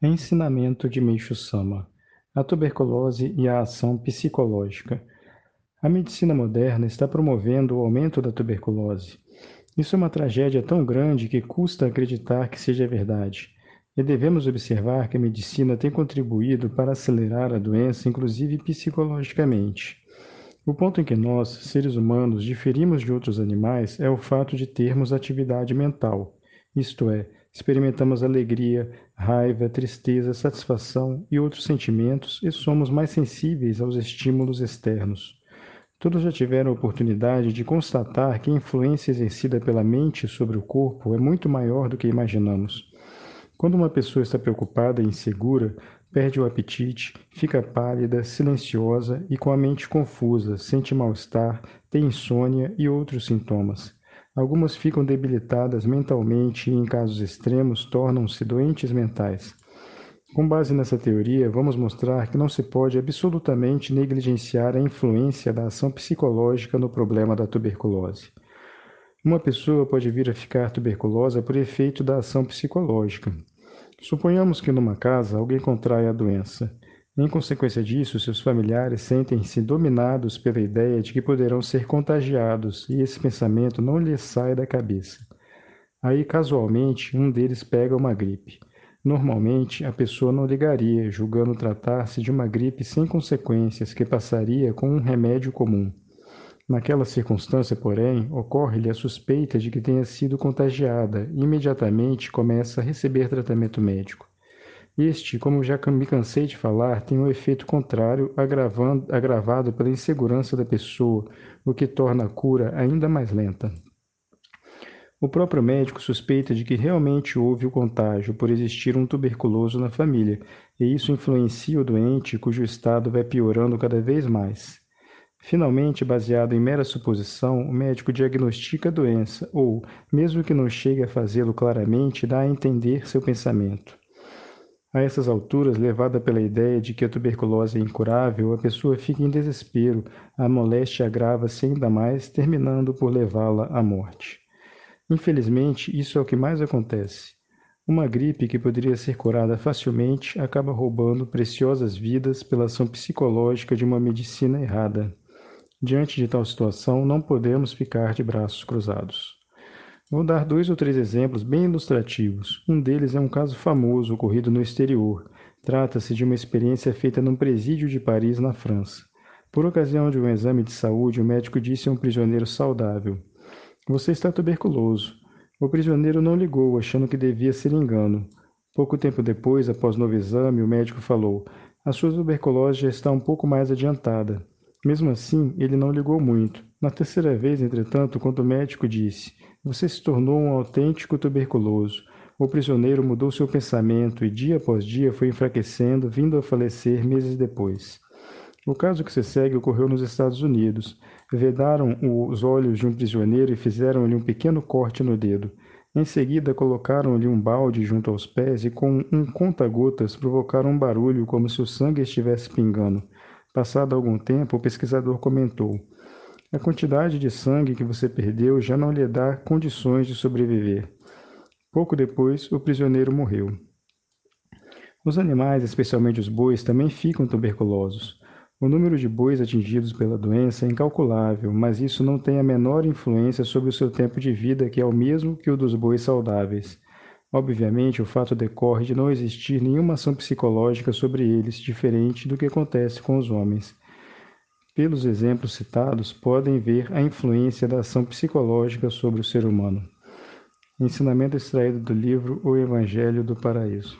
Ensinamento de Meishu Sama: A tuberculose e a ação psicológica. A medicina moderna está promovendo o aumento da tuberculose. Isso é uma tragédia tão grande que custa acreditar que seja verdade. E devemos observar que a medicina tem contribuído para acelerar a doença, inclusive psicologicamente. O ponto em que nós, seres humanos, diferimos de outros animais é o fato de termos atividade mental, isto é, experimentamos alegria, raiva, tristeza, satisfação e outros sentimentos e somos mais sensíveis aos estímulos externos. Todos já tiveram a oportunidade de constatar que a influência exercida pela mente sobre o corpo é muito maior do que imaginamos. Quando uma pessoa está preocupada e insegura, perde o apetite, fica pálida, silenciosa e com a mente confusa, sente mal-estar, tem insônia e outros sintomas. Algumas ficam debilitadas mentalmente e, em casos extremos, tornam-se doentes mentais. Com base nessa teoria, vamos mostrar que não se pode absolutamente negligenciar a influência da ação psicológica no problema da tuberculose. Uma pessoa pode vir a ficar tuberculosa por efeito da ação psicológica. Suponhamos que numa casa alguém contrai a doença. Em consequência disso, seus familiares sentem-se dominados pela ideia de que poderão ser contagiados e esse pensamento não lhes sai da cabeça. Aí, casualmente, um deles pega uma gripe. Normalmente, a pessoa não ligaria, julgando tratar-se de uma gripe sem consequências que passaria com um remédio comum. Naquela circunstância, porém, ocorre-lhe a suspeita de que tenha sido contagiada e imediatamente começa a receber tratamento médico. Este, como já me cansei de falar, tem um efeito contrário, agravado pela insegurança da pessoa, o que torna a cura ainda mais lenta. O próprio médico suspeita de que realmente houve o contágio por existir um tuberculoso na família, e isso influencia o doente, cujo estado vai piorando cada vez mais. Finalmente, baseado em mera suposição, o médico diagnostica a doença, ou, mesmo que não chegue a fazê-lo claramente, dá a entender seu pensamento. A essas alturas, levada pela ideia de que a tuberculose é incurável, a pessoa fica em desespero, a moléstia agrava-se ainda mais, terminando por levá-la à morte. Infelizmente, isso é o que mais acontece. Uma gripe que poderia ser curada facilmente acaba roubando preciosas vidas pela ação psicológica de uma medicina errada. Diante de tal situação, não podemos ficar de braços cruzados. Vou dar dois ou três exemplos bem ilustrativos. Um deles é um caso famoso ocorrido no exterior. Trata-se de uma experiência feita num presídio de Paris, na França. Por ocasião de um exame de saúde, o médico disse a um prisioneiro saudável: Você está tuberculoso. O prisioneiro não ligou, achando que devia ser engano. Pouco tempo depois, após novo exame, o médico falou: A sua tuberculose já está um pouco mais adiantada. Mesmo assim, ele não ligou muito. Na terceira vez, entretanto, quando o médico disse: você se tornou um autêntico tuberculoso. O prisioneiro mudou seu pensamento e, dia após dia, foi enfraquecendo, vindo a falecer meses depois. O caso que se segue ocorreu nos Estados Unidos. Vedaram os olhos de um prisioneiro e fizeram-lhe um pequeno corte no dedo. Em seguida, colocaram-lhe um balde junto aos pés e, com um conta-gotas, provocaram um barulho como se o sangue estivesse pingando. Passado algum tempo, o pesquisador comentou: a quantidade de sangue que você perdeu já não lhe dá condições de sobreviver. Pouco depois, o prisioneiro morreu. Os animais, especialmente os bois, também ficam tuberculosos. O número de bois atingidos pela doença é incalculável, mas isso não tem a menor influência sobre o seu tempo de vida, que é o mesmo que o dos bois saudáveis. Obviamente, o fato decorre de não existir nenhuma ação psicológica sobre eles, diferente do que acontece com os homens. Pelos exemplos citados, podem ver a influência da ação psicológica sobre o ser humano. Ensinamento extraído do livro O Evangelho do Paraíso.